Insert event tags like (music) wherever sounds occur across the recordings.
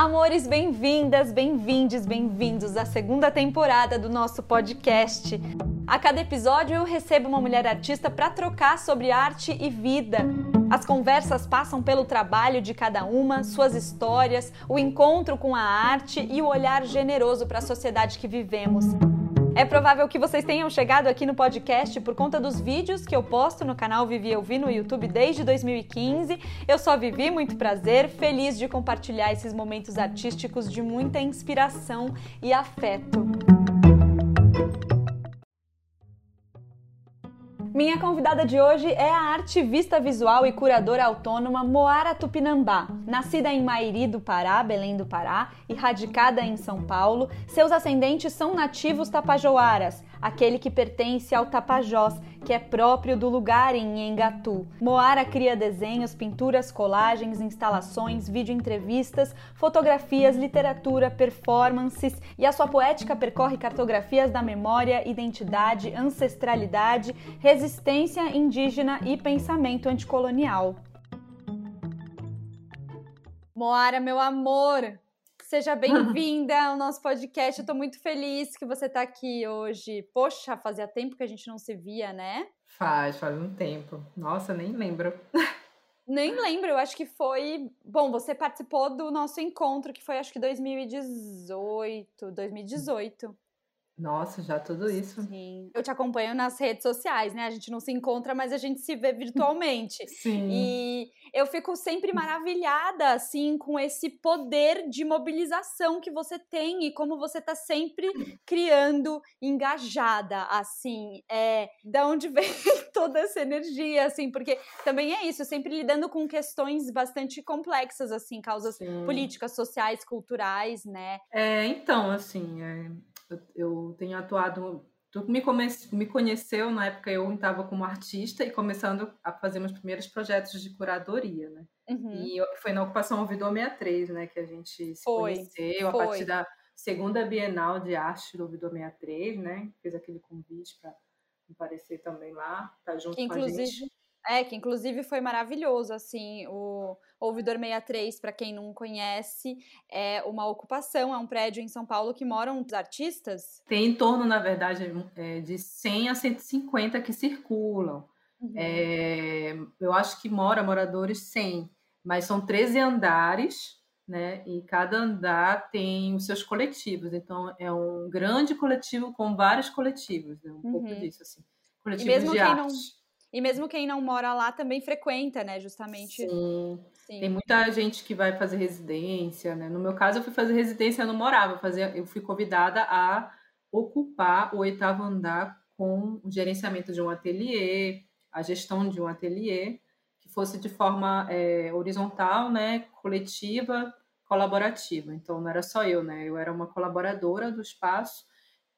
Amores, bem-vindas, bem-vindes, bem-vindos à segunda temporada do nosso podcast. A cada episódio eu recebo uma mulher artista para trocar sobre arte e vida. As conversas passam pelo trabalho de cada uma, suas histórias, o encontro com a arte e o olhar generoso para a sociedade que vivemos. É provável que vocês tenham chegado aqui no podcast por conta dos vídeos que eu posto no canal Vivi Eu Vi no YouTube desde 2015. Eu só Vivi, muito prazer, feliz de compartilhar esses momentos artísticos de muita inspiração e afeto. Minha convidada de hoje é a artivista visual e curadora autônoma Moara Tupinambá. Nascida em Mairi do Pará, Belém do Pará, e radicada em São Paulo, seus ascendentes são nativos tapajoaras, aquele que pertence ao Tapajós, que é próprio do lugar em Engatu. Moara cria desenhos, pinturas, colagens, instalações, vídeo-entrevistas, fotografias, literatura, performances e a sua poética percorre cartografias da memória, identidade, ancestralidade, resistência indígena e pensamento anticolonial. Moara, meu amor, Seja (laughs) bem-vinda ao nosso podcast. Eu tô muito feliz que você tá aqui hoje. Poxa, fazia tempo que a gente não se via, né? Faz, faz um tempo. Nossa, nem lembro. (laughs) Nem lembro, eu acho que foi. Bom, você participou do nosso encontro, que foi acho que 2018. 2018. Nossa, já tudo isso. Sim. Eu te acompanho nas redes sociais, né? A gente não se encontra, mas a gente se vê virtualmente. Sim. E eu fico sempre maravilhada, assim, com esse poder de mobilização que você tem e como você tá sempre criando, engajada, assim. É, da onde (laughs) vem toda essa energia, assim, porque também é isso, sempre lidando com questões bastante complexas, assim, causas Sim. políticas, sociais, culturais, né? É, então, assim, é eu, eu tenho atuado. Tu me, come, me conheceu na época eu estava como artista e começando a fazer meus primeiros projetos de curadoria, né? Uhum. E foi na ocupação Ouvidor 63, né, que a gente se foi, conheceu foi. a partir da segunda Bienal de Arte do Ouvidor 63, né? Fez aquele convite para aparecer também lá, tá junto que, com a gente. É, que inclusive foi maravilhoso, assim, o Ouvidor 63, para quem não conhece, é uma ocupação, é um prédio em São Paulo que moram os artistas? Tem em torno, na verdade, é, de 100 a 150 que circulam. Uhum. É, eu acho que mora moradores 100, mas são 13 andares, né? E cada andar tem os seus coletivos. Então, é um grande coletivo com vários coletivos, né? Um uhum. pouco disso, assim. Coletivos de arte. Não e mesmo quem não mora lá também frequenta, né? Justamente. Sim. Sim. Tem muita gente que vai fazer residência, né? No meu caso, eu fui fazer residência, eu não morava, eu, fazia, eu fui convidada a ocupar o oitavo andar com o gerenciamento de um ateliê, a gestão de um ateliê, que fosse de forma é, horizontal, né? Coletiva, colaborativa. Então, não era só eu, né? Eu era uma colaboradora do espaço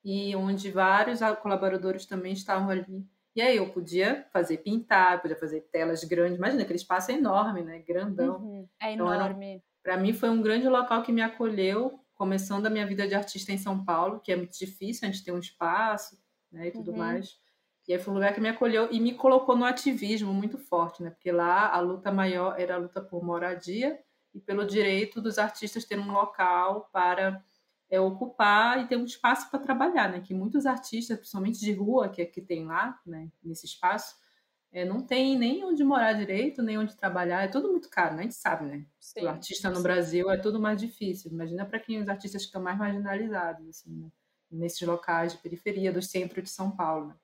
e onde vários colaboradores também estavam ali e aí eu podia fazer pintar, podia fazer telas grandes. Imagina, aquele espaço é enorme, né? Grandão. Uhum, é então, enorme. Para mim foi um grande local que me acolheu, começando a minha vida de artista em São Paulo, que é muito difícil a gente ter um espaço, né, e tudo uhum. mais. E aí foi um lugar que me acolheu e me colocou no ativismo muito forte, né? Porque lá a luta maior era a luta por moradia e pelo direito dos artistas ter um local para é ocupar e ter um espaço para trabalhar, né? Que muitos artistas, principalmente de rua, que é que tem lá, né? Nesse espaço, é, não tem nem onde morar direito, nem onde trabalhar. É tudo muito caro, né? A gente sabe, né? Sim, o artista no sim. Brasil é tudo mais difícil. Imagina para quem os artistas estão mais marginalizados, assim, né? nesses locais de periferia do centro de São Paulo.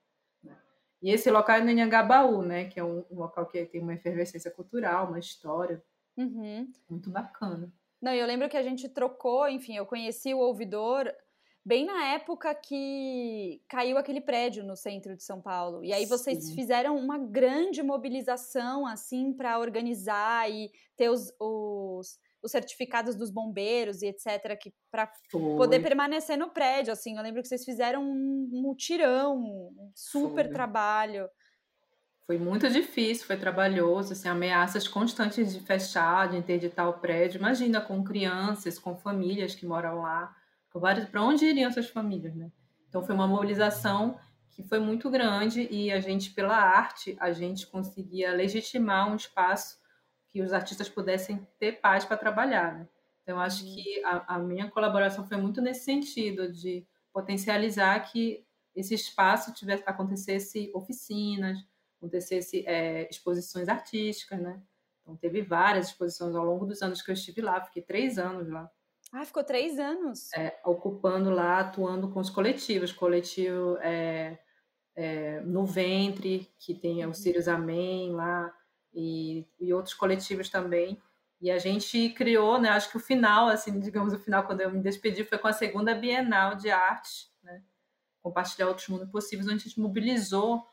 Né? E esse local é no Inhangabaú, né? Que é um, um, local que tem uma efervescência cultural, uma história uhum. muito bacana. Não, eu lembro que a gente trocou, enfim, eu conheci o ouvidor bem na época que caiu aquele prédio no centro de São Paulo. E aí vocês Sim. fizeram uma grande mobilização, assim, para organizar e ter os, os, os, certificados dos bombeiros e etc., para poder permanecer no prédio, assim. Eu lembro que vocês fizeram um mutirão, um super Foi. trabalho. Foi muito difícil, foi trabalhoso, assim, ameaças constantes de fechar, de interditar o prédio. Imagina com crianças, com famílias que moram lá, para onde iriam essas famílias, né? Então foi uma mobilização que foi muito grande e a gente, pela arte, a gente conseguia legitimar um espaço que os artistas pudessem ter paz para trabalhar, né? Então, acho uhum. que a, a, minha colaboração foi muito nesse sentido, de potencializar que esse espaço tivesse acontecesse oficinas, acontecesse é, exposições artísticas, né? Então, teve várias exposições ao longo dos anos que eu estive lá, fiquei três anos lá. Ah, ficou três anos? É, ocupando lá, atuando com os coletivos, coletivo é, é, no Ventre, que tem o uhum. Sirius Amém lá, e, e outros coletivos também. E a gente criou, né? Acho que o final, assim, digamos, o final, quando eu me despedi, foi com a segunda Bienal de Arte, né? Compartilhar Outros Mundos Possíveis, onde a gente mobilizou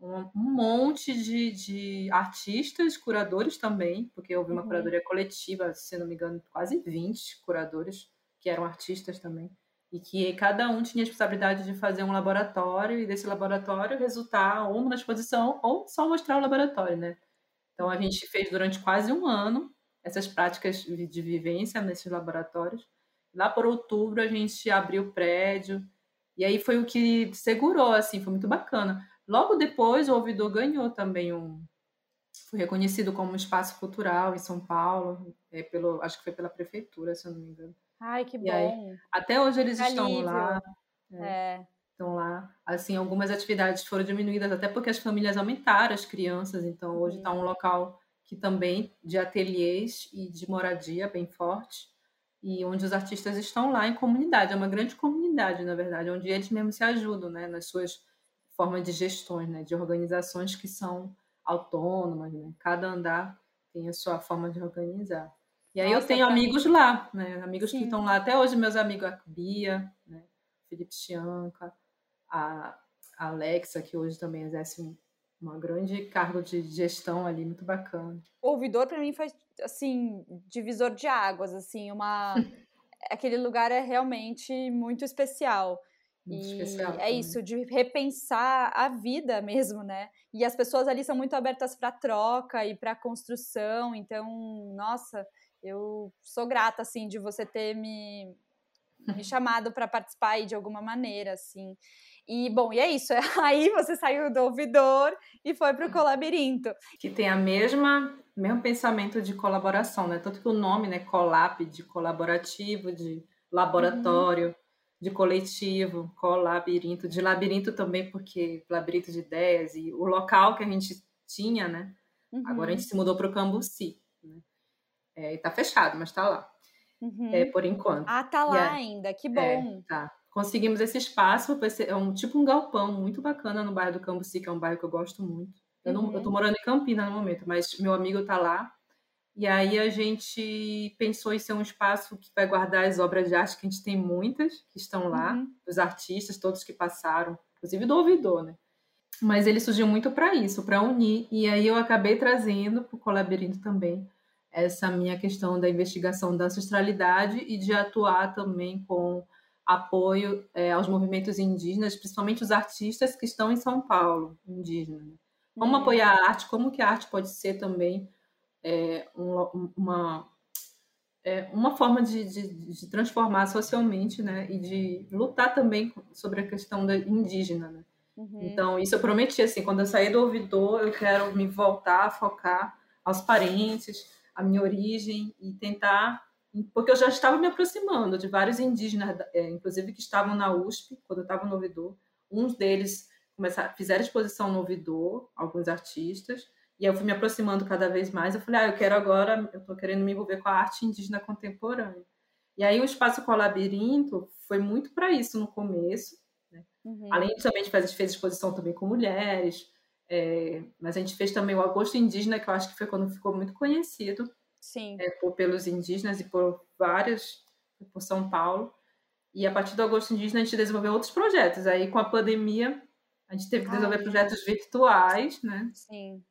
um, monte de, de, artistas, curadores também, porque houve uma uhum. curadoria coletiva, se não me engano, quase 20 curadores que eram artistas também. E que cada um tinha a responsabilidade de fazer um laboratório e desse laboratório resultar ou numa exposição ou só mostrar o laboratório, né? Então a gente fez durante quase um ano essas práticas de vivência nesses laboratórios. Lá por outubro a gente abriu o prédio e aí foi o que segurou, assim, foi muito bacana. Logo depois o Ouvidor ganhou também um, foi reconhecido como um espaço cultural em São Paulo, é, pelo, acho que foi pela prefeitura, se eu não me engano. Ai, que e bom. Aí, até hoje eles Alívio. estão lá. É. é estão lá. Assim, algumas atividades foram diminuídas até porque as famílias aumentaram as crianças, então hoje está um local que também de ateliês e de moradia bem forte e onde os artistas estão lá em comunidade, é uma grande comunidade, na verdade, onde eles mesmos se ajudam, né, nas suas formas de gestões, né, de organizações que são autônomas, né? Cada andar tem a sua forma de organizar. E aí Nossa, eu tenho amigos lá, né? Amigos Sim. que estão lá até hoje, meus amigos a Bia, né? Felipe Chianca, a Alexa, que hoje também exerce um uma grande cargo de gestão ali, muito bacana. O ouvidor para mim foi assim, divisor de águas, assim, uma (laughs) aquele lugar é realmente muito especial. Muito e especial, é isso, de repensar a vida mesmo, né? E as pessoas ali são muito abertas para troca e para construção, então, nossa, eu sou grata assim de você ter me, me (laughs) chamado para participar aí de alguma maneira, assim. E, bom, e é isso. (laughs) Aí você saiu do ouvidor e foi para o Colabirinto. Que tem a mesma mesmo pensamento de colaboração, né? Tanto que o nome, né, Colab, de colaborativo, de laboratório, uhum. De coletivo, colabirinto, de labirinto também, porque labirinto de ideias e o local que a gente tinha, né? Uhum. Agora a gente se mudou para o Cambuci, né? É, e tá fechado, mas tá lá. Uhum. É, por enquanto. Ah, tá lá ainda, que é, bom. É, tá conseguimos esse espaço, é um tipo um galpão muito bacana no bairro do Cambuci, que é um bairro que eu gosto muito. Eu, não, uhum. eu tô morando em Campinas no momento, mas meu amigo tá lá. E aí a gente pensou em ser um espaço que vai guardar as obras de arte, que a gente tem muitas que estão lá, uhum. os artistas, todos que passaram, inclusive do ouvidor, né? Mas ele surgiu muito para isso, para unir. E aí eu acabei trazendo para o Colabirinto também essa minha questão da investigação da ancestralidade e de atuar também com apoio é, aos movimentos indígenas, principalmente os artistas que estão em São Paulo, indígenas. Né? Como uhum. apoiar a arte, como que a arte pode ser também é, um, uma, é, uma forma de, de, de, transformar socialmente, né? E de lutar também sobre a questão da indígena, né? Uhum. Então, isso eu prometi, assim, quando eu sair do ouvidor, eu quero me voltar a focar aos parentes, a minha origem e tentar porque eu já estava me aproximando de vários indígenas, é, inclusive que estavam na USP, quando eu estava no ouvidor. Uns deles começaram, fizeram exposição no ouvidor, alguns artistas, e eu fui me aproximando cada vez mais. Eu falei, ah, eu quero agora, eu estou querendo me envolver com a arte indígena contemporânea. E aí o Espaço Colabirinto foi muito para isso no começo, né? uhum. além de também a gente fez exposição também com mulheres, é, mas a gente fez também o Agosto Indígena, que eu acho que foi quando ficou muito conhecido, Sim. É, por, pelos indígenas e por vários, por São Paulo. E a partir do Agosto Indígena a gente desenvolveu outros projetos. Aí com a pandemia a gente teve que desenvolver Ai, projetos virtuais, né? Sim.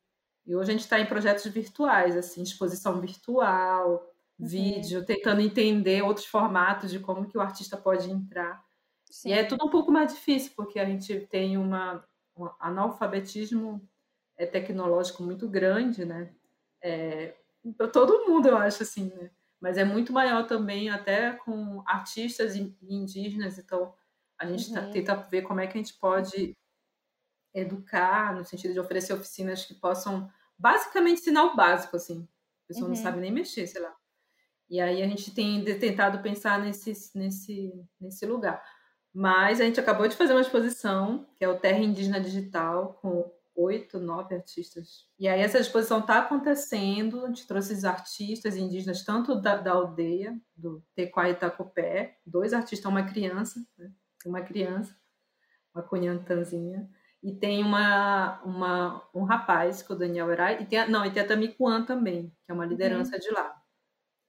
E hoje a gente está em projetos virtuais, assim, exposição virtual, uhum. vídeo, tentando entender outros formatos de como que o artista pode entrar. Sim. E é tudo um pouco mais difícil, porque a gente tem uma, um analfabetismo é, tecnológico muito grande, né? É, para todo mundo, eu acho assim, né? Mas é muito maior também, até com artistas indígenas, então a gente tá, uhum. tá, tenta ver como é que a gente pode educar, no sentido de oferecer oficinas que possam basicamente ensinar o básico, assim. A pessoa uhum. não sabe nem mexer, sei lá. E aí a gente tem tentado pensar nesse, nesse, nesse lugar. Mas a gente acabou de fazer uma exposição, que é o Terra Indígena Digital, com oito, nove artistas. E aí essa exposição está acontecendo, a gente trouxe os artistas indígenas, tanto da, da aldeia, do Tequá e Tacopé, dois artistas, uma criança, né? uma criança, uma cunhantanzinha, e tem uma, uma, um rapaz, que é o Daniel Erai, e tem a, não, e tem a Tamikuan também, que é uma liderança uhum. de lá.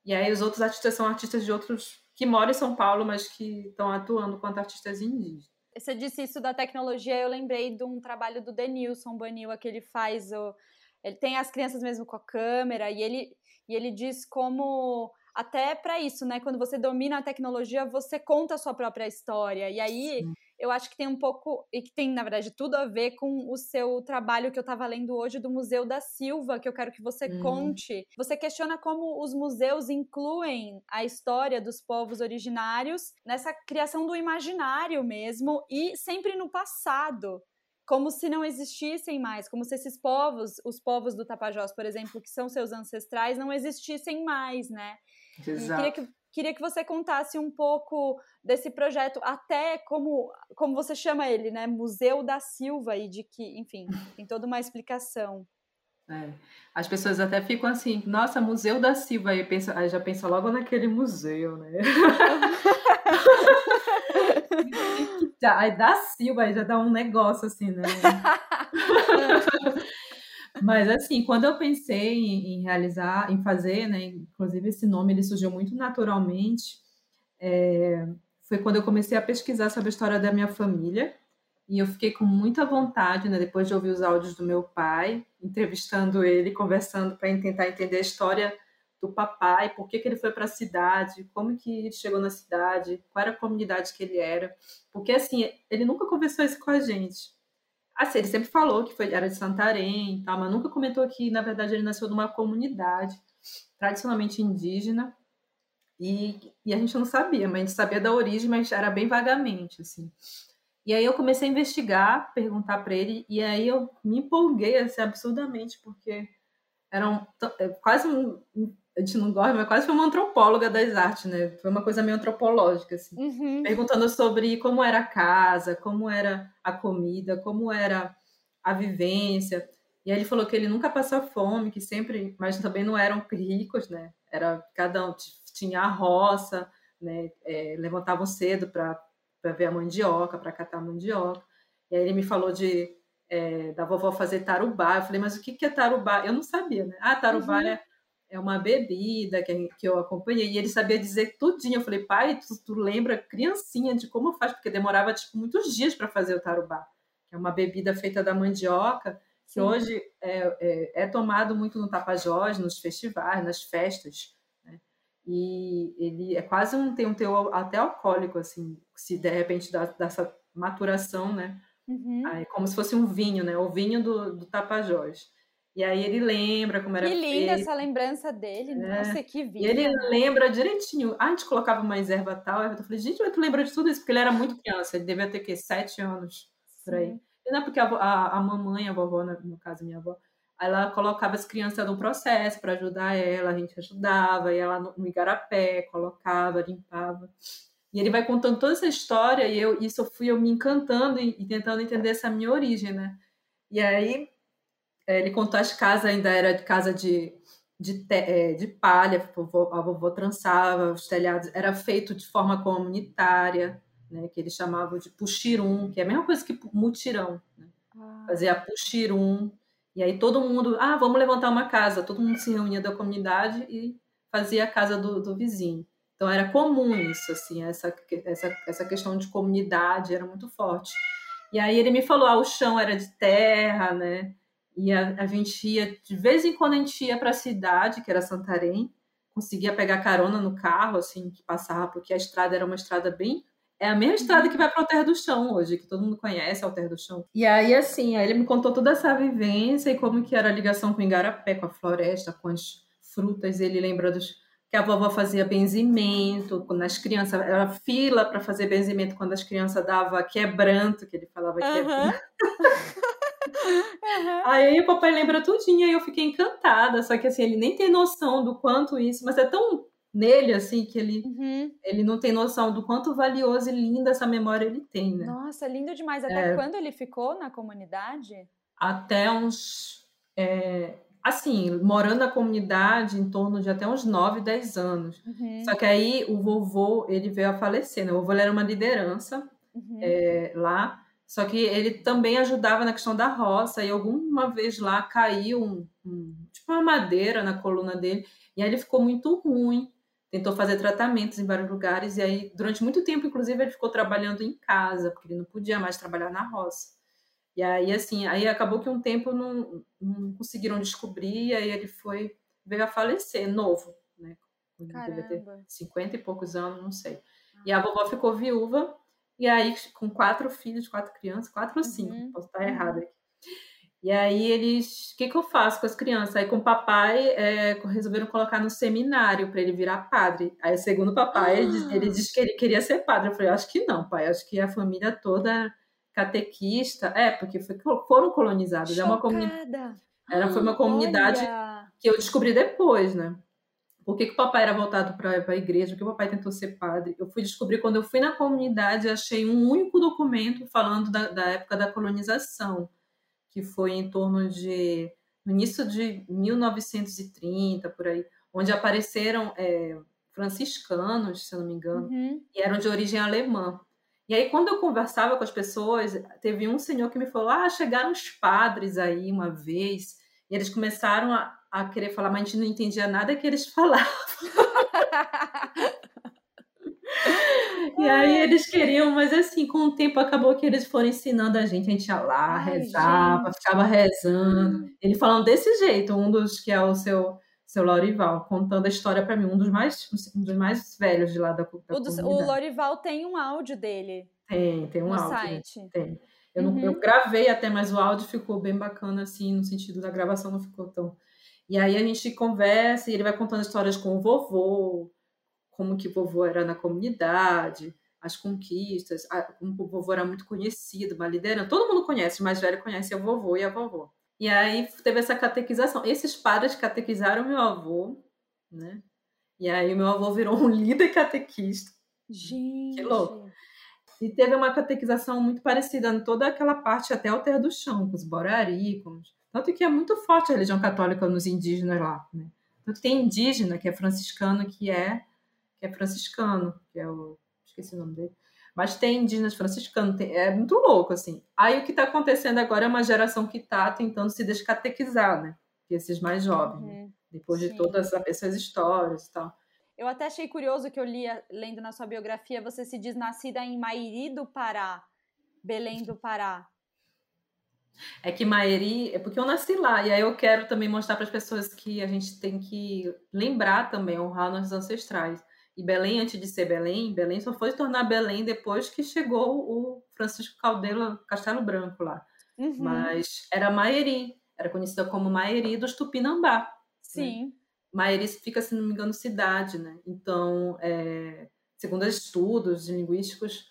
E aí os outros artistas são artistas de outros que moram em São Paulo, mas que estão atuando quanto artistas indígenas. Você disse isso da tecnologia, eu lembrei de um trabalho do Denilson Banil, que ele faz o. Ele tem as crianças mesmo com a câmera, e ele, e ele diz como até para isso, né? Quando você domina a tecnologia, você conta a sua própria história. E aí Sim eu acho que tem um pouco, e que tem, na verdade, tudo a ver com o seu trabalho que eu estava lendo hoje do Museu da Silva, que eu quero que você hum. conte. Você questiona como os museus incluem a história dos povos originários nessa criação do imaginário mesmo, e sempre no passado como se não existissem mais, como se esses povos, os povos do Tapajós, por exemplo, que são seus ancestrais, não existissem mais, né? Exato. E queria que Queria que você contasse um pouco desse projeto, até como, como você chama ele, né? Museu da Silva, e de que, enfim, tem toda uma explicação. É. As pessoas até ficam assim, nossa, Museu da Silva, aí, pensa, aí já pensa logo naquele museu, né? (laughs) aí da Silva, aí já dá um negócio assim, né? (laughs) Mas assim, quando eu pensei em, em, realizar, em fazer, né, inclusive esse nome ele surgiu muito naturalmente, é, foi quando eu comecei a pesquisar sobre a história da minha família e eu fiquei com muita vontade, né, depois de ouvir os áudios do meu pai, entrevistando ele, conversando para tentar entender a história do papai, por que, que ele foi para a cidade, como que ele chegou na cidade, qual era a comunidade que ele era, porque assim ele nunca conversou isso com a gente. Assim, ele sempre falou que foi, era de Santarém e tal, mas nunca comentou que, na verdade, ele nasceu numa comunidade tradicionalmente indígena. E, e a gente não sabia, mas a gente sabia da origem, mas era bem vagamente, assim. E aí eu comecei a investigar, perguntar para ele, e aí eu me empolguei assim, absurdamente, porque era é, quase um, a gente não gosta, mas quase foi uma antropóloga das artes, né? Foi uma coisa meio antropológica, assim. Uhum. Perguntando sobre como era a casa, como era a comida, como era a vivência. E aí ele falou que ele nunca passou fome, que sempre, mas também não eram ricos, né? Era cada um tinha a roça, né? É, levantavam cedo para ver a mandioca, para catar a mandioca. E aí ele me falou de é, da vovó fazer tarubá. Eu falei, mas o que, que é tarubá? Eu não sabia, né? Ah, tarubá uhum. é é uma bebida que, que eu acompanhei, e ele sabia dizer tudinho. Eu falei, pai, tu, tu lembra criancinha de como faz? Porque demorava, tipo, muitos dias para fazer o tarubá, que é uma bebida feita da mandioca, que Sim. hoje é, é, é, tomado muito no Tapajós, nos festivais, nas festas, né? E ele é quase um, tem um teor até alcoólico, assim, se de repente dá, dessa maturação, né? Uhum. Aí, como se fosse um vinho, né? O vinho do, do Tapajós. E aí ele lembra como era Que linda feito. essa lembrança dele. É. Nossa, que vida. E ele lembra direitinho. Ah, a gente colocava uma erva tal. Eu falei, gente, mas tu lembra de tudo isso? Porque ele era muito criança. Ele devia ter, que Sete anos, por aí. E não é porque a, a, a, mamãe, a vovó, no caso, minha avó, ela colocava as crianças no processo para ajudar ela. A gente ajudava. E ela no, no igarapé, colocava, limpava. E ele vai contando toda essa história. E eu, isso eu fui eu me encantando e, e tentando entender essa minha origem, né? E aí ele contou as casas, ainda era de casa de, de, é, de palha, a vovó, a vovó trançava, os telhados, era feito de forma comunitária, né, que eles chamavam de puxirum, que é a mesma coisa que mutirão. Né? Ah. Fazia puxirum, e aí todo mundo, ah, vamos levantar uma casa, todo mundo se reunia da comunidade e fazia a casa do, do vizinho. Então era comum isso, assim, essa, essa, essa questão de comunidade era muito forte. E aí ele me falou, ah, o chão era de terra, né? E a, a gente ia, de vez em quando a gente ia para a cidade, que era Santarém, conseguia pegar carona no carro, assim, que passava, porque a estrada era uma estrada bem. É a mesma estrada que vai para o Terra do Chão hoje, que todo mundo conhece, é o Terra do Chão. E aí, assim, aí ele me contou toda essa vivência e como que era a ligação com o Igarapé, com a floresta, com as frutas. Ele lembra dos que a vovó fazia benzimento, quando as crianças, era fila para fazer benzimento quando as crianças dava quebranto, que ele falava uhum. quebranto. (laughs) Uhum. Aí o papai lembra tudinho e eu fiquei encantada. Só que assim, ele nem tem noção do quanto isso, mas é tão nele, assim, que ele, uhum. ele não tem noção do quanto valioso e linda essa memória ele tem, né? Nossa, lindo demais. Até é, quando ele ficou na comunidade? Até uns. É, assim, morando na comunidade em torno de até uns 9, 10 anos. Uhum. Só que aí o vovô, ele veio a falecer, né? O vovô era uma liderança uhum. é, lá, só que ele também ajudava na questão da roça, e alguma vez lá caiu um, um, tipo uma madeira na coluna dele, e aí ele ficou muito ruim, tentou fazer tratamentos em vários lugares, e aí durante muito tempo, inclusive, ele ficou trabalhando em casa, porque ele não podia mais trabalhar na roça. E aí, assim, aí acabou que um tempo não, não conseguiram descobrir, e aí ele foi, veio a falecer, novo, né? Caramba. Devia ter 50 e poucos anos, não sei. Ah. E a vovó ficou viúva, e aí com quatro filhos, quatro crianças, quatro ou cinco, uhum. posso estar errado aqui. E aí eles, o que, que eu faço com as crianças? Aí com o papai é, resolveram colocar no seminário para ele virar padre. Aí segundo o papai, ah. ele, ele disse que ele queria ser padre. Eu falei, acho que não, pai, acho que a família toda catequista, é, porque foi, foram colonizados. É uma comunidade. Era, foi uma comunidade Olha. que eu descobri depois, né? Por que, que o papai era voltado para a igreja? Por que o papai tentou ser padre? Eu fui descobrir quando eu fui na comunidade achei um único documento falando da, da época da colonização, que foi em torno de no início de 1930 por aí, onde apareceram é, franciscanos, se eu não me engano, uhum. e eram de origem alemã. E aí, quando eu conversava com as pessoas, teve um senhor que me falou: Ah, chegaram os padres aí uma vez, e eles começaram a, a querer falar, mas a gente não entendia nada que eles (laughs) falavam. e aí eles queriam, mas assim, com o tempo acabou que eles foram ensinando a gente, a gente ia lá, Ai, rezava, gente. ficava rezando. Ele falando desse jeito, um dos que é o seu seu Lorival, contando a história para mim, um dos mais um dos mais velhos de lá da, da o, do, o Lorival tem um áudio dele. Tem, tem um no áudio. Site. Tem. Eu, uhum. não, eu gravei até, mas o áudio ficou bem bacana, assim, no sentido da gravação não ficou tão. E aí a gente conversa e ele vai contando histórias com o vovô, como que o vovô era na comunidade, as conquistas, como o vovô era muito conhecido, uma liderança. Todo mundo conhece, o mais velho conhece o vovô e a vovó. E aí teve essa catequização. Esses padres catequizaram meu avô, né? E aí meu avô virou um (laughs) líder catequista. Gente. Que louco. E teve uma catequização muito parecida em toda aquela parte até o Terra do Chão, com os borarícons. Tanto que é muito forte a religião católica nos indígenas lá, né? Tanto que tem indígena que é franciscano, que é que é franciscano, que é o esqueci o nome dele mas tem indígenas franciscanos, tem, é muito louco, assim. Aí o que está acontecendo agora é uma geração que está tentando se descatequizar, né? Esses mais jovens, uhum. né? depois Sim. de todas essas histórias e tal. Eu até achei curioso que eu li, lendo na sua biografia, você se diz nascida em Mairi do Pará, Belém do Pará. É que Mairi, é porque eu nasci lá, e aí eu quero também mostrar para as pessoas que a gente tem que lembrar também, honrar nossos ancestrais. E Belém, antes de ser Belém, Belém só foi se tornar Belém depois que chegou o Francisco Caldeira Castelo Branco lá. Uhum. Mas era Maeri, era conhecida como Maeri dos Tupinambá. Né? Sim. Né? Maeri fica, se não me engano, cidade, né? Então, é, segundo estudos linguísticos,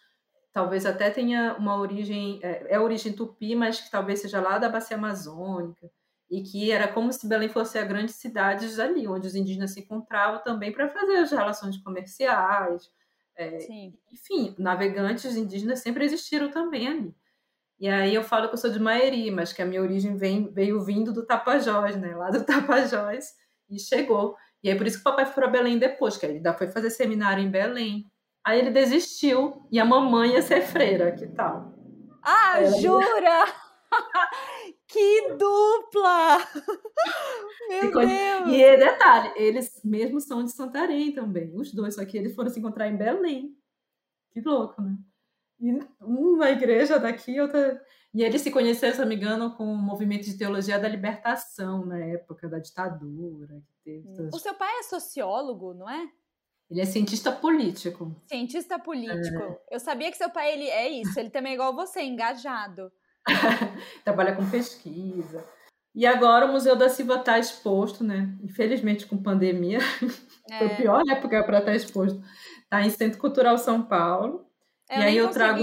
talvez até tenha uma origem, é, é origem tupi, mas que talvez seja lá da bacia amazônica e que era como se Belém fosse a grande cidade ali, onde os indígenas se encontravam também para fazer as relações comerciais. É, enfim, navegantes indígenas sempre existiram também ali. E aí eu falo que eu sou de Maeri, mas que a minha origem vem, veio vindo do Tapajós, né? Lá do (laughs) Tapajós, e chegou. E aí por isso que o papai foi para Belém depois, que ele ainda foi fazer seminário em Belém. Aí ele desistiu e a mamãe ia ser freira, que tal? Ah, Ela... jura? (laughs) Que dupla! Meu e, Deus! E é detalhe, eles mesmos são de Santarém também, os dois, só que eles foram se encontrar em Belém. Que louco, né? E uma igreja daqui, outra. E eles se conheceram, se não me engano, com o movimento de teologia da libertação na época da ditadura. O seu pai é sociólogo, não é? Ele é cientista político. Cientista político. É. Eu sabia que seu pai ele é isso. Ele também é igual você, engajado. (laughs) trabalha com pesquisa. E agora o Museu da Silva está exposto, né? Infelizmente, com pandemia, é. (laughs) foi a pior época para estar tá exposto. Está em Centro Cultural São Paulo. Eu e aí eu trago.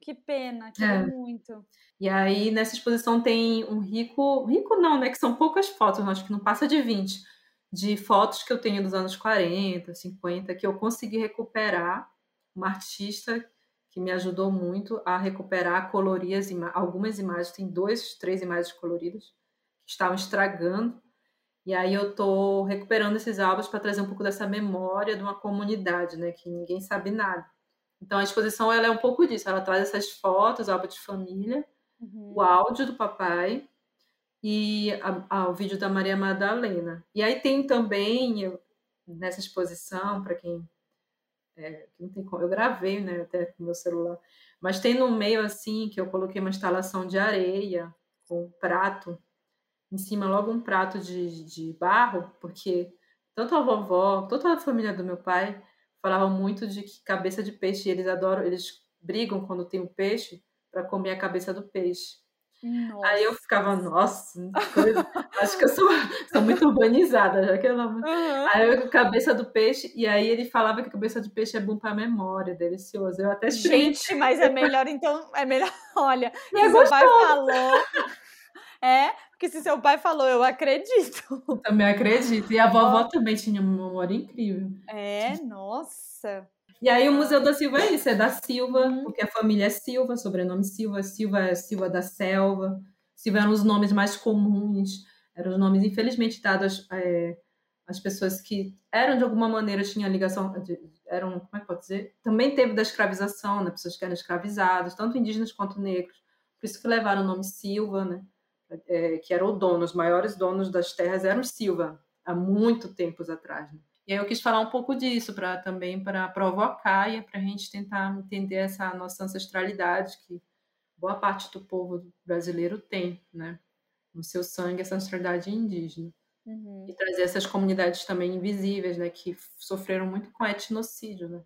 Que pena, que é. muito. E aí nessa exposição tem um rico. Rico não, né? Que são poucas fotos, acho que não passa de 20. de fotos que eu tenho dos anos 40, 50, que eu consegui recuperar uma artista que me ajudou muito a recuperar, colorir as ima algumas imagens, tem dois, três imagens coloridas que estavam estragando. E aí eu estou recuperando esses álbuns para trazer um pouco dessa memória de uma comunidade, né, que ninguém sabe nada. Então a exposição ela é um pouco disso, ela traz essas fotos, álbum de família, uhum. o áudio do papai e a, a, o vídeo da Maria Madalena. E aí tem também nessa exposição para quem é, não tem como, eu gravei, né, até com meu celular, mas tem no meio assim que eu coloquei uma instalação de areia com um prato em cima logo um prato de, de barro, porque tanto a vovó, toda a família do meu pai falavam muito de que cabeça de peixe eles adoram, eles brigam quando tem o um peixe para comer a cabeça do peixe. Nossa. Aí eu ficava, nossa, coisa. acho que eu sou, sou muito urbanizada, já que eu não. Uhum. Aí eu cabeça do peixe, e aí ele falava que a cabeça de peixe é bom para a memória, delicioso. Eu até Gente, mas é melhor então, é melhor, (laughs) olha, é pai falou. É, porque se seu pai falou, eu acredito. Eu também acredito. E a vovó também tinha uma memória incrível. É, nossa. E aí o Museu da Silva é isso, é da Silva, uhum. porque a família é Silva, sobrenome Silva, Silva é Silva da Selva. Silva eram os nomes mais comuns, eram os nomes, infelizmente, dados é, às pessoas que eram, de alguma maneira, tinham ligação, eram, como é que pode dizer? Também teve da escravização, né? Pessoas que eram escravizadas, tanto indígenas quanto negros. Por isso que levaram o nome Silva, né? É, que eram o dono, os maiores donos das terras eram Silva, há muito tempos atrás. Né? E aí eu quis falar um pouco disso para também para provocar e para a gente tentar entender essa nossa ancestralidade que boa parte do povo brasileiro tem, né? No seu sangue essa ancestralidade indígena. Uhum. E trazer essas comunidades também invisíveis, né? Que sofreram muito com etnocídio, né?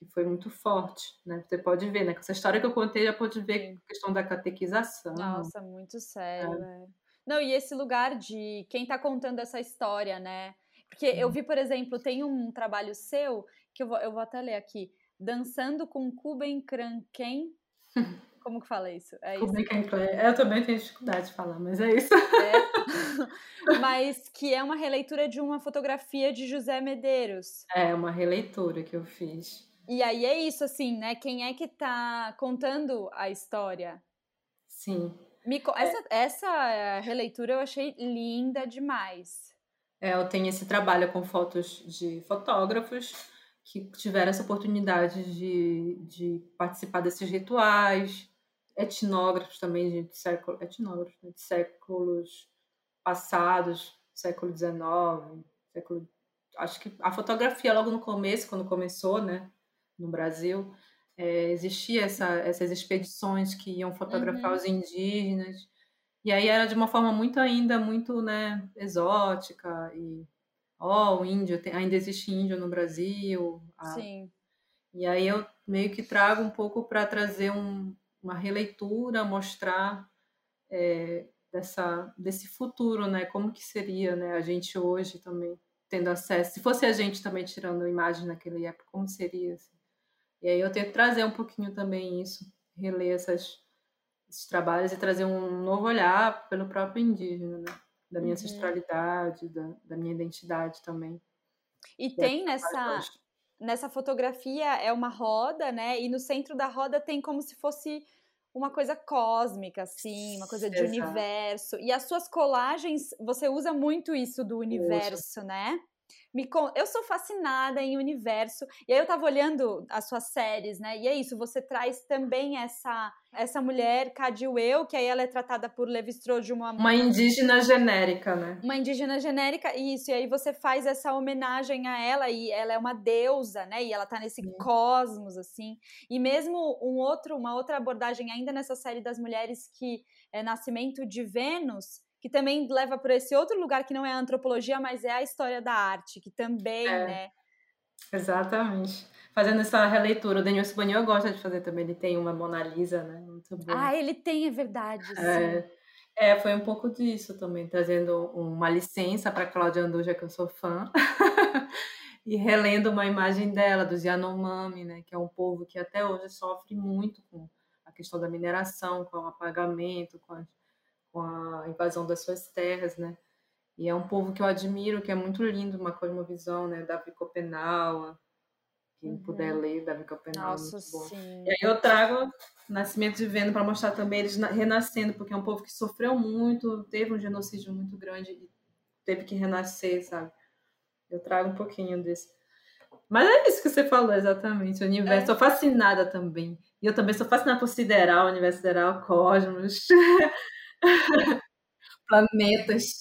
Que foi muito forte, né? Você pode ver, né? Com essa história que eu contei, já pode ver a questão da catequização. Nossa, muito sério, é. É. Não, e esse lugar de quem está contando essa história, né? Porque eu vi, por exemplo, tem um trabalho seu, que eu vou, eu vou até ler aqui, Dançando com Kuben Kranken. (laughs) Como que fala isso? É isso. Eu também tenho dificuldade de falar, mas é isso. É. (laughs) mas que é uma releitura de uma fotografia de José Medeiros. É, uma releitura que eu fiz. E aí é isso, assim, né? Quem é que tá contando a história? Sim. Me, essa, é. essa releitura eu achei linda demais. É, eu tenho esse trabalho com fotos de fotógrafos que tiveram essa oportunidade de, de participar desses rituais, etnógrafos também de século, etnógrafos né, de séculos passados, século XIX, século, acho que a fotografia logo no começo, quando começou, né, no Brasil, é, existia essa, essas expedições que iam fotografar uhum. os indígenas e aí era de uma forma muito ainda, muito, né, exótica e ó, oh, o índio, tem, ainda existe índio no Brasil. Sim. E aí eu meio que trago um pouco para trazer um, uma releitura, mostrar é, dessa, desse futuro, né, como que seria, né, a gente hoje também tendo acesso, se fosse a gente também tirando imagem naquele época, como seria, assim. E aí eu tento trazer um pouquinho também isso, reler essas esses trabalhos e trazer um novo olhar pelo próprio indígena, né? da minha uhum. ancestralidade, da, da, minha identidade também. E que tem é nessa, nessa fotografia é uma roda, né? E no centro da roda tem como se fosse uma coisa cósmica, assim, uma coisa de Exato. universo. E as suas colagens, você usa muito isso do universo, né? Me con... Eu sou fascinada em universo. E aí eu tava olhando as suas séries, né? E é isso, você traz também essa essa mulher, Cadiweu, que aí ela é tratada por Levi-Strauss de uma... Uma indígena genérica, né? Uma indígena genérica, isso. E aí você faz essa homenagem a ela e ela é uma deusa, né? E ela tá nesse Sim. cosmos, assim. E mesmo um outro, uma outra abordagem ainda nessa série das mulheres que é Nascimento de Vênus, que também leva para esse outro lugar que não é a antropologia, mas é a história da arte, que também, é. né? Exatamente. Fazendo essa releitura, o Daniel Sibonil gosta de fazer também, ele tem uma Mona Lisa, né? Muito bom. Ah, ele tem, é verdade. É, é foi um pouco disso também, trazendo uma licença para Cláudia Anduja, que eu sou fã, (laughs) e relendo uma imagem dela, dos Yanomami, né? Que é um povo que até hoje sofre muito com a questão da mineração, com o apagamento, com a com a invasão das suas terras, né? E é um povo que eu admiro, que é muito lindo, uma cosmovisão, né? Davi Copenau, quem uhum. puder ler, Davi Copenau, Nossa, muito bom. Sim. E aí eu trago Nascimento de Vênus para mostrar também eles renascendo, porque é um povo que sofreu muito, teve um genocídio muito grande e teve que renascer, sabe? Eu trago um pouquinho desse. Mas é isso que você falou exatamente, o universo. É. Sou fascinada também. E eu também sou fascinada por sideral, universo sideral, cosmos. (laughs) (laughs) planetas.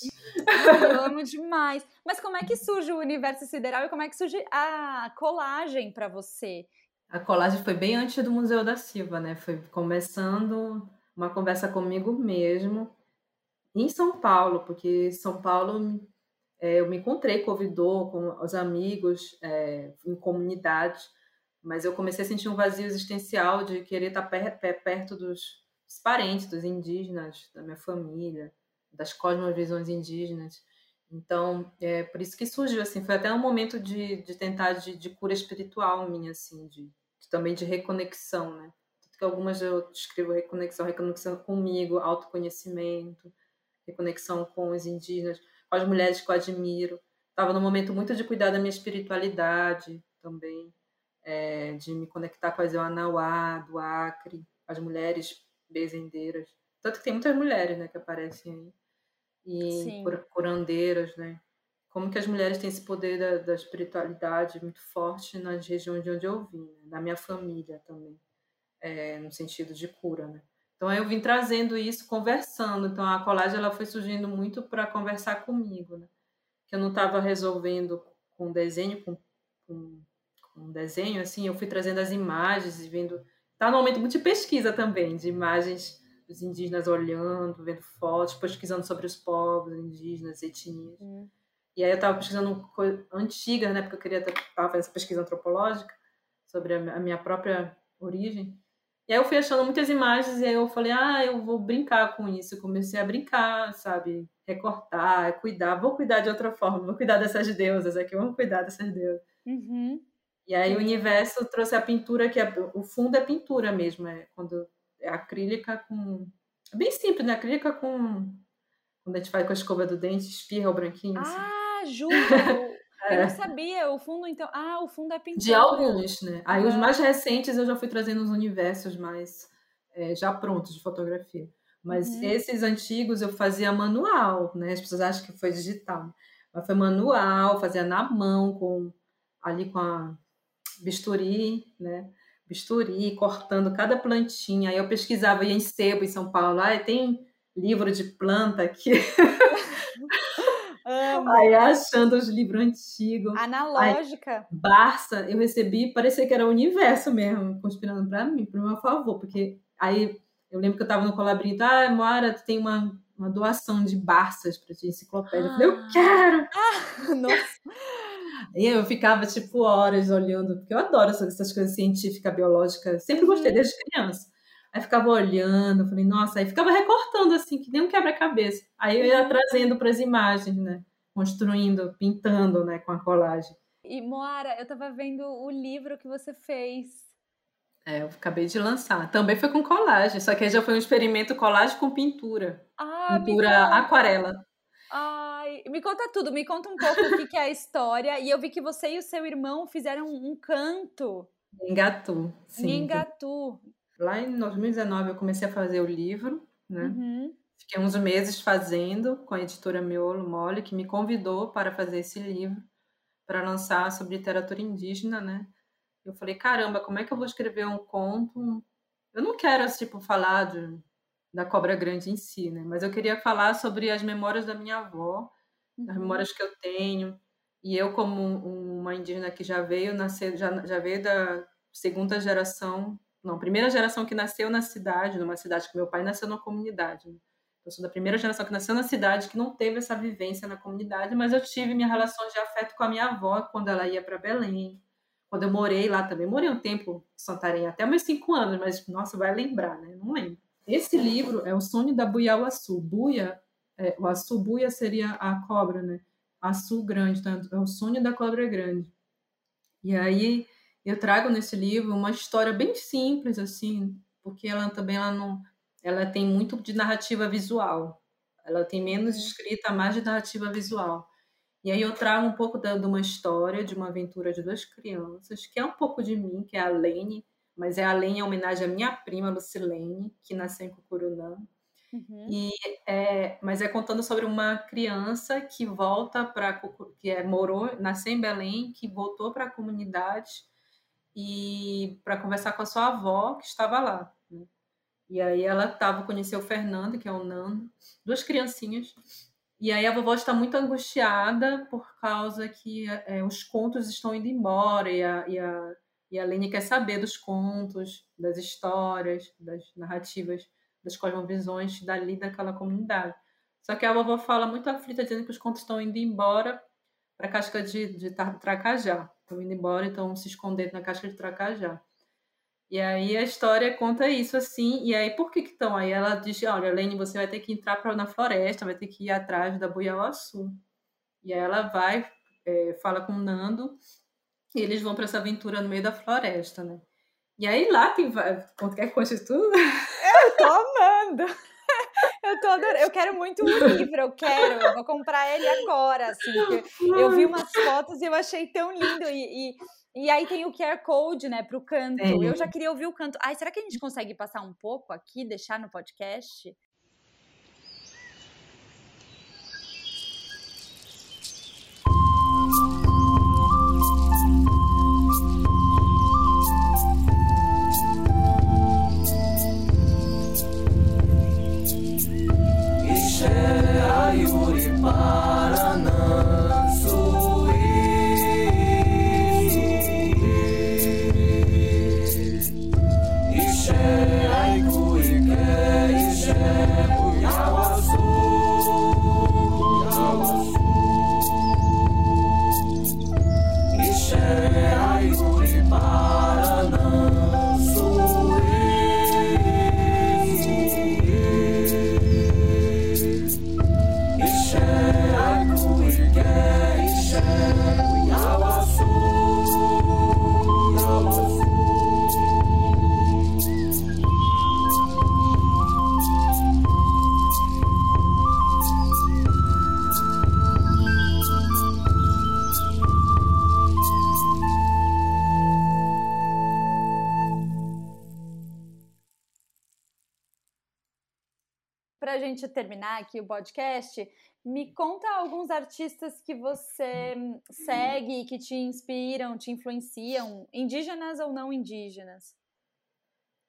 Eu amo demais. Mas como é que surge o universo sideral e como é que surge a colagem para você? A colagem foi bem antes do Museu da Silva, né? Foi começando uma conversa comigo mesmo em São Paulo, porque São Paulo é, eu me encontrei, convidou com os amigos é, em comunidades, mas eu comecei a sentir um vazio existencial de querer estar per perto dos, dos parentes, dos indígenas, da minha família das cosmovisões indígenas. Então, é por isso que surgiu, assim, foi até um momento de, de tentar de, de cura espiritual minha, assim, de, de, também de reconexão, né? Tanto que algumas eu escrevo reconexão, reconexão comigo, autoconhecimento, reconexão com os indígenas, com as mulheres que eu admiro. Estava num momento muito de cuidar da minha espiritualidade também, é, de me conectar com as Ewanauá, do Acre, as mulheres bezendeiras. Tanto que tem muitas mulheres, né, que aparecem aí e curandeiras, né? Como que as mulheres têm esse poder da, da espiritualidade muito forte nas regiões de onde eu vim, né? na minha família também, é, no sentido de cura, né? Então eu vim trazendo isso, conversando. Então a colagem ela foi surgindo muito para conversar comigo, né? Que eu não estava resolvendo com desenho, com, com, com desenho, assim, eu fui trazendo as imagens e vendo. Tá no momento muito de pesquisa também, de imagens os indígenas olhando, vendo fotos, pesquisando sobre os povos indígenas, etnias. Hum. E aí eu estava pesquisando coisas antigas, né, porque eu queria fazendo essa pesquisa antropológica sobre a minha própria origem. E aí eu fui achando muitas imagens e aí eu falei, ah, eu vou brincar com isso. Eu comecei a brincar, sabe? Recortar, cuidar. Vou cuidar de outra forma, vou cuidar dessas deusas aqui, vamos cuidar dessas deusas. Uhum. E aí o universo trouxe a pintura, que é, o fundo é pintura mesmo, é quando é acrílica com. É bem simples, né? Acrílica com. Quando a gente vai com a escova do dente, espirra o branquinho. Assim. Ah, juro! (laughs) é. Eu não sabia. O fundo, então. Ah, o fundo é pintura. De alguns, né? Aí os mais recentes eu já fui trazendo os universos mais é, já prontos de fotografia. Mas uhum. esses antigos eu fazia manual, né? As pessoas acham que foi digital. Mas foi manual, fazia na mão, com ali com a bisturi, né? bisturi, cortando cada plantinha. Aí eu pesquisava, ia em sebo em São Paulo. Ah, tem livro de planta aqui. (laughs) Aí achando os livros antigos. Analógica. Aí, Barça, eu recebi, parecia que era o universo mesmo, conspirando para mim, para o meu favor, porque aí eu lembro que eu estava no Colabrinho, ah, Moara, tu tem uma, uma doação de Barças para ti, enciclopédia. Eu falei, eu ah. quero! Ah, (laughs) nossa! E eu ficava, tipo, horas olhando, porque eu adoro essas coisas científicas, biológicas, sempre gostei uhum. desde criança. Aí ficava olhando, falei, nossa, aí ficava recortando assim, que nem um quebra-cabeça. Aí eu ia uhum. trazendo para as imagens, né? Construindo, pintando, né, com a colagem. E Moara, eu tava vendo o livro que você fez. É, eu acabei de lançar. Também foi com colagem, só que aí já foi um experimento colagem com pintura. Ah, pintura aquarela. Me conta tudo, me conta um pouco o que, que, é a história. E eu vi que você e o seu irmão fizeram um canto. Em Gatu, sim. Lá em 2019 eu comecei a fazer o livro, né? Uhum. Fiquei uns meses fazendo com a editora Miolo Mole, que me convidou para fazer esse livro, para lançar sobre literatura indígena, né? Eu falei, caramba, como é que eu vou escrever um conto? Eu não quero, tipo, falar de da cobra grande em si, né? Mas eu queria falar sobre as memórias da minha avó, uhum. as memórias que eu tenho. E eu, como uma indígena que já veio nascer, já, já veio da segunda geração, não, primeira geração que nasceu na cidade, numa cidade que meu pai nasceu numa comunidade. Né? Eu sou da primeira geração que nasceu na cidade, que não teve essa vivência na comunidade, mas eu tive minha relação de afeto com a minha avó quando ela ia para Belém. Quando eu morei lá também, morei um tempo em Santarém, até meus cinco anos, mas nossa, vai lembrar, né? Não lembro. Esse livro é o sonho da Buiauaçu. Buia, é, o açu buia seria a cobra, né? Açu grande, então é o sonho da cobra grande. E aí eu trago nesse livro uma história bem simples assim, porque ela também ela não, ela tem muito de narrativa visual. Ela tem menos Uhum. escrita, mais de narrativa visual. E aí eu trago um pouco da- de uma história, de uma aventura de duas crianças, que é um pouco de mim, que é a Lene, mas é a Lene em homenagem à minha prima Lucilene, que nasceu em Cucurunã. Uhum. E é, mas é contando sobre uma criança que volta para que é, morou, nasceu em Belém, que voltou para a comunidade e para conversar com a sua avó que estava lá. né? E aí ela tava conheceu o Fernando, que é o Nando, duas criancinhas. E aí a vovó está muito angustiada por causa que é, os contos estão indo embora e a, e a e a Lene quer saber dos contos, das histórias, das narrativas, das cosmovisões dali daquela comunidade. Só que a vovó fala muito aflita, dizendo que os contos estão indo embora para a casca de, de Tracajá. Estão indo embora e estão se escondendo na casca de Tracajá. E aí a história conta isso assim. E aí por que que estão? Aí ela diz: Olha, Lene, você vai ter que entrar pra, na floresta, vai ter que ir atrás da Buiauaçu. E aí ela vai, é, fala com o Nando e eles vão para essa aventura no meio da floresta, né? E aí lá tem. Quanto quer que conte tudo? Eu tô amando! Eu, tô adorando. eu quero muito o livro, eu quero, eu vou comprar ele agora, assim, eu vi umas fotos e eu achei tão lindo, e, e, e aí tem o QR Code, né, pro canto, É. eu já queria ouvir o canto, ai, será que a gente consegue passar um pouco aqui, deixar no podcast? Terminar aqui o podcast, me conta alguns artistas que você segue, que te inspiram, te influenciam, indígenas ou não indígenas?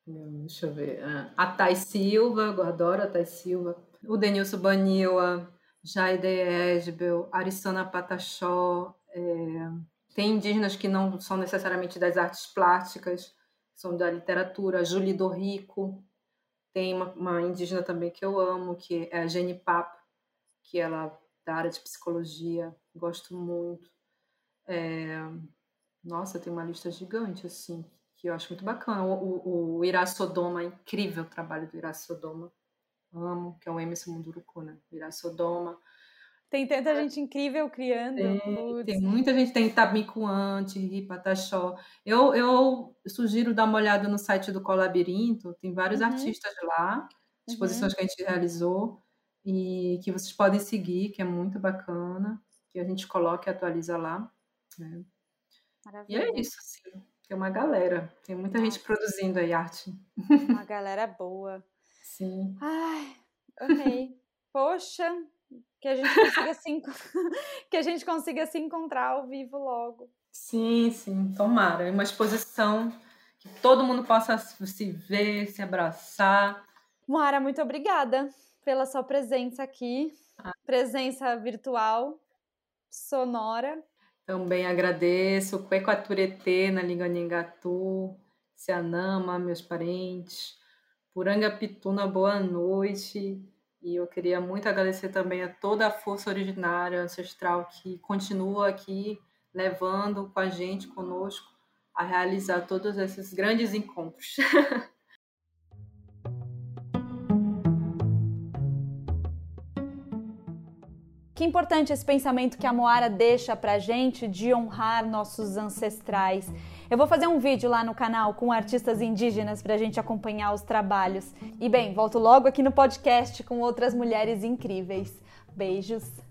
Deixa eu ver. Ah, A Thay Silva, eu adoro a Thay Silva. O Denilson Baniwa, Jaide Esbel, Arissana Pataxó. é, Tem indígenas que não são necessariamente das artes plásticas, são da literatura. Julie Dorrico. Tem uma, uma indígena também que eu amo, que é a Jenny Papo, que ela é da área de psicologia. Gosto muito. É, Nossa, tem uma lista gigante, assim, que eu acho muito bacana. O, o, o Sodoma, é incrível o trabalho do Irá Sodoma. Amo, que é o Emerson Munduruku, né? Irá Sodoma. Tem tanta gente incrível criando. Tem, tem muita gente, tem Tabicuante, Ripataxó. Eu, eu sugiro dar uma olhada no site do Colabirinto, tem vários Uhum. artistas lá, exposições que a gente realizou, e que vocês podem seguir, que é muito bacana, que a gente coloca e atualiza lá. né? E é isso, assim. Tem uma galera, tem muita gente Nossa. produzindo aí arte. Uma galera boa. (laughs) Sim. Ai, amei. Poxa, que a gente consiga se (laughs) que a gente consiga se encontrar ao vivo logo. Sim, sim, tomara. É uma exposição que todo mundo possa se ver, se abraçar. Moara, muito obrigada pela sua presença aqui. Presença virtual, sonora. Também agradeço Pecoaturetê na língua Nhengatu, Cianama, meus parentes, Puranga Pituna, boa noite. E eu queria muito agradecer também a toda a força originária ancestral que continua aqui levando com a gente, conosco, a realizar todos esses grandes encontros. (laughs) Que importante esse pensamento que a Moara deixa pra gente de honrar nossos ancestrais. Eu vou fazer um vídeo lá no canal com artistas indígenas para a gente acompanhar os trabalhos. E bem, volto logo aqui no podcast com outras mulheres incríveis. Beijos!